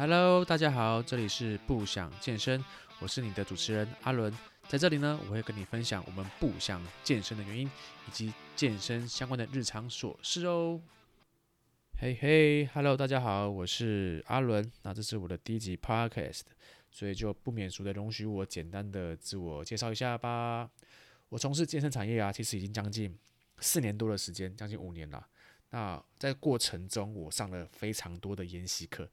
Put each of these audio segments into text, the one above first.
Hello，大家好，这里是不想健身，我是你的主持人阿伦。在这里呢，我会跟你分享我们不想健身的原因，以及健身相关的日常琐事哦。嘿嘿，Hello，大家好，我是阿伦。那这是我的第一集 Podcast，所以就不免俗的容许我简单的自我介绍一下吧。我从事健身产业啊，其实已经将近四年多的时间，将近五年了。那在过程中，我上了非常多的研习课。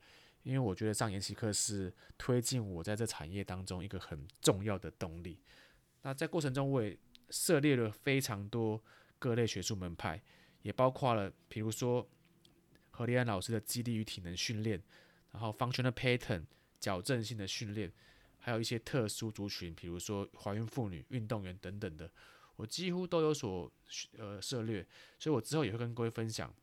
因为我觉得上研习课是推进我在这产业当中一个很重要的动力。那在过程中，我也涉猎了非常多各类学术门派，也包括了，比如说何立安老师的肌力与体能训练，然后 functional pattern 矫正性的训练，还有一些特殊族群，比如说怀孕妇女、运动员等等的，我几乎都有所呃涉猎。所以我之后也会跟各位分享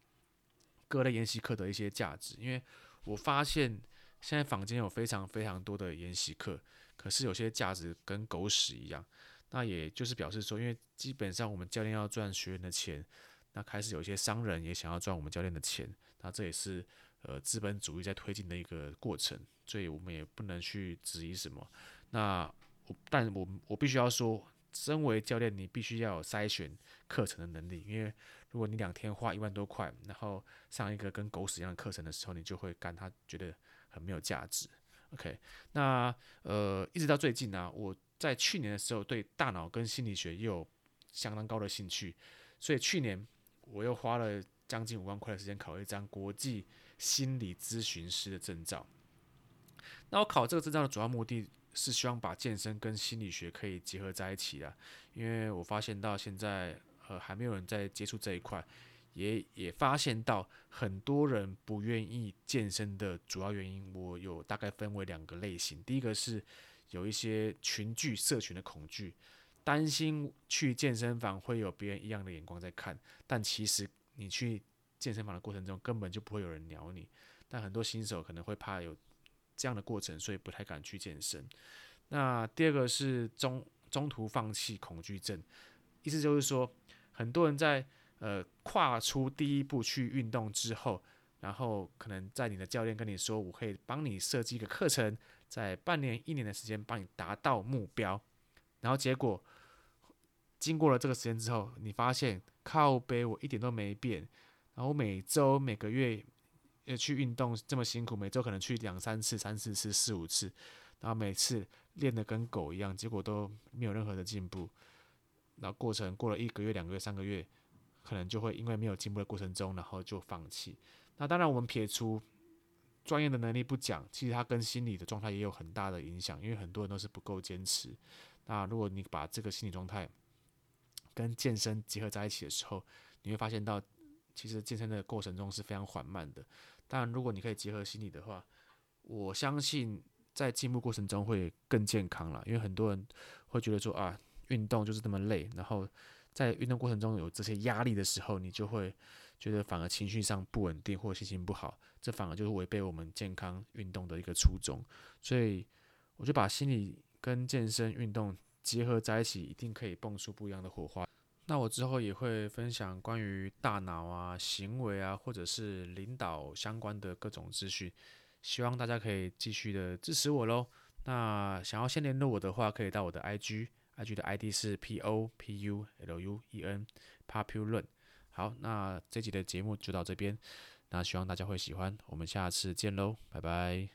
各类研习课的一些价值，因为。我发现现在坊间有非常非常多的研习课，可是有些价值跟狗屎一样。那也就是表示说，因为基本上我们教练要赚学员的钱，那开始有一些商人也想要赚我们教练的钱，那这也是呃资本主义在推进的一个过程，所以我们也不能去质疑什么。那我，但我我必须要说，身为教练，你必须要有筛选课程的能力，因为。如果你两天花一万多块，然后上一个跟狗屎一样的课程的时候，你就会干他觉得很没有价值。OK，那呃，一直到最近呢、我在去年的时候对大脑跟心理学又有相当高的兴趣，所以去年我又花了将近五万块的时间考了一张国际心理咨询师的证照。那我考这个证照的主要目的是希望把健身跟心理学可以结合在一起的，因为我发现到现在。呃，还没有人在接触这一块，也也发现到很多人不愿意健身的主要原因，我有大概分为两个类型。第一个是有一些群聚社群的恐惧，担心去健身房会有别人异样的眼光在看，但其实你去健身房的过程中根本就不会有人鸟你。但很多新手可能会怕有这样的过程，所以不太敢去健身。那第二个是中中途放弃恐惧症，意思就是说。很多人在呃跨出第一步去运动之后，然后可能在你的教练跟你说，我可以帮你设计一个课程，在半年一年的时间帮你达到目标，然后结果经过了这个时间之后，你发现靠背我一点都没变，然后每周每个月呃去运动这么辛苦，每周可能去两三次、三四次、四五次，然后每次练得跟狗一样，结果都没有任何的进步。那过程过了一个月、两个月、三个月，可能就会因为没有进步的过程中，然后就放弃。那当然，我们撇除专业的能力不讲，其实它跟心理的状态也有很大的影响，因为很多人都是不够坚持。那如果你把这个心理状态跟健身结合在一起的时候，你会发现到，其实健身的过程中是非常缓慢的。当然，如果你可以结合心理的话，我相信在进步过程中会更健康了。因为很多人会觉得说啊。运动就是这么累，然后在运动过程中有这些压力的时候，你就会觉得反而情绪上不稳定或心情不好，这反而就是违背我们健康运动的一个初衷。所以我就把心理跟健身运动结合在一起，一定可以蹦出不一样的火花。那我之后也会分享关于大脑啊、行为啊，或者是领导相关的各种资讯，希望大家可以继续的支持我喽。那想要先联络我的话，可以到我的 IG。IG 的 ID 是 P O P U L U E N，Populuen。好，那这集的节目就到这边，那希望大家会喜欢，我们下次见喽，拜拜。